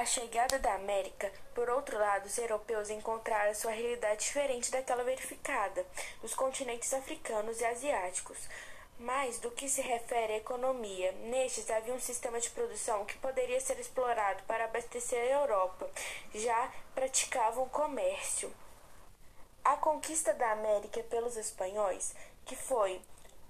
A chegada da América, por outro lado, os europeus encontraram sua realidade diferente daquela verificada nos continentes africanos e asiáticos. Mais do que se refere à economia, nestes havia um sistema de produção que poderia ser explorado para abastecer a Europa, já praticavam comércio. A conquista da América pelos espanhóis, que foi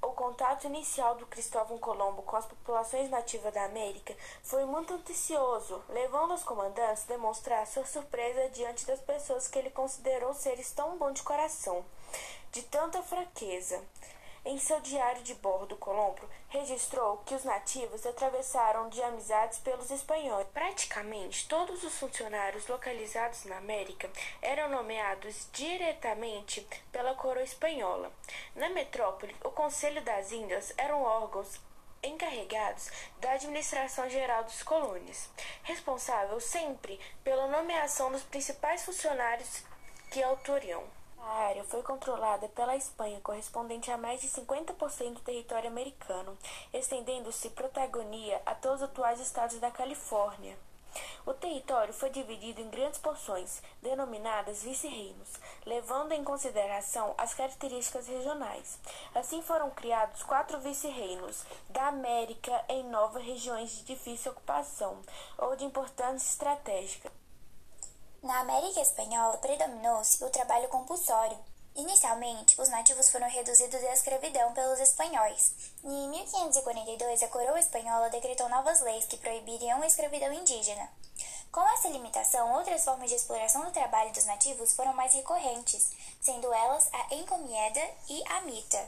o contato inicial do Cristóvão Colombo com as populações nativas da América foi muito antecioso, levando os comandantes a demonstrar sua surpresa diante das pessoas que ele considerou seres tão bons de coração, de tanta fraqueza. Em seu diário de bordo, Colombo registrou que os nativos atravessaram de amizades pelos espanhóis. Praticamente todos os funcionários localizados na América eram nomeados diretamente pela coroa espanhola. Na metrópole, o Conselho das Índias eram órgãos encarregados da administração geral dos colônias, responsável sempre pela nomeação dos principais funcionários que autoriam. A área foi controlada pela Espanha, correspondente a mais de 50% do território americano, estendendo-se protagonia a todos os atuais estados da Califórnia. O território foi dividido em grandes porções, denominadas vice-reinos, levando em consideração as características regionais. Assim foram criados quatro vice-reinos da América em novas regiões de difícil ocupação ou de importância estratégica. Na América Espanhola predominou-se o trabalho compulsório. Inicialmente, os nativos foram reduzidos à escravidão pelos espanhóis, e em 1542 a coroa espanhola decretou novas leis que proibiriam a escravidão indígena. Com essa limitação, outras formas de exploração do trabalho dos nativos foram mais recorrentes, sendo elas a encomienda e a mita.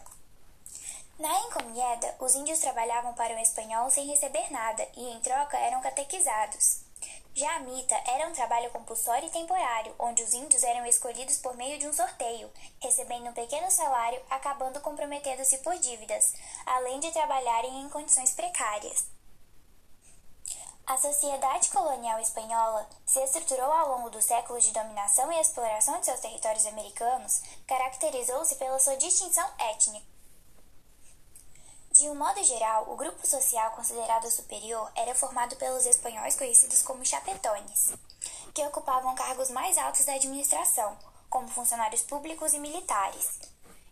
Na encomienda, os índios trabalhavam para o espanhol sem receber nada e, em troca, eram catequizados. Já a mita era um trabalho compulsório e temporário, onde os índios eram escolhidos por meio de um sorteio, recebendo um pequeno salário, acabando comprometendo-se por dívidas, além de trabalharem em condições precárias. A sociedade colonial espanhola se estruturou ao longo dos séculos de dominação e exploração de seus territórios americanos, caracterizou-se pela sua distinção étnica. De um modo geral, o grupo social considerado superior era formado pelos espanhóis conhecidos como chapetones, que ocupavam cargos mais altos da administração, como funcionários públicos e militares.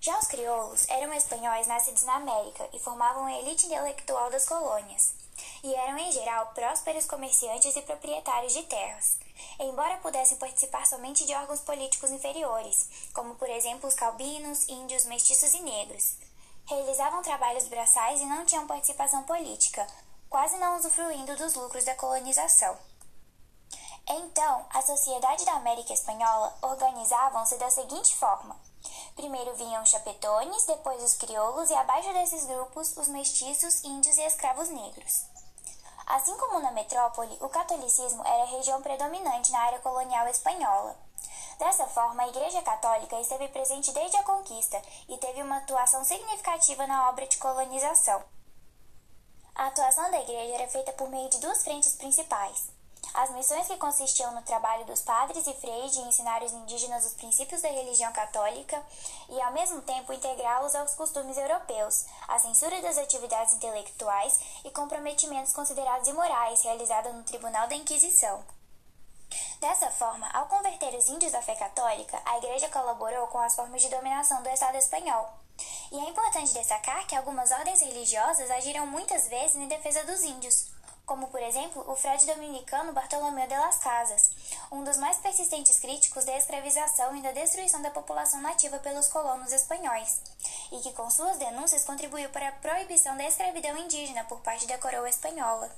Já os crioulos eram espanhóis nascidos na América e formavam a elite intelectual das colônias, e eram em geral prósperos comerciantes e proprietários de terras, embora pudessem participar somente de órgãos políticos inferiores, como por exemplo os calbinos, índios, mestiços e negros realizavam trabalhos braçais e não tinham participação política, quase não usufruindo dos lucros da colonização. Então, a sociedade da América Espanhola organizavam-se da seguinte forma: primeiro vinham os chapetones, depois os crioulos e abaixo desses grupos os mestiços, índios e escravos negros. Assim como na metrópole, o catolicismo era a região predominante na área colonial espanhola. Dessa forma, a Igreja Católica esteve presente desde a conquista e teve uma atuação significativa na obra de colonização. A atuação da Igreja era feita por meio de duas frentes principais. As missões que consistiam no trabalho dos padres e freis de ensinar os indígenas os princípios da religião católica e, ao mesmo tempo, integrá-los aos costumes europeus, a censura das atividades intelectuais e comprometimentos considerados imorais realizada no Tribunal da Inquisição. Dessa forma, ao converter os índios à fé católica, a Igreja colaborou com as formas de dominação do Estado espanhol. E é importante destacar que algumas ordens religiosas agiram muitas vezes em defesa dos índios, como por exemplo o frade dominicano Bartolomeu de las Casas, um dos mais persistentes críticos da escravização e da destruição da população nativa pelos colonos espanhóis, e que com suas denúncias contribuiu para a proibição da escravidão indígena por parte da coroa espanhola.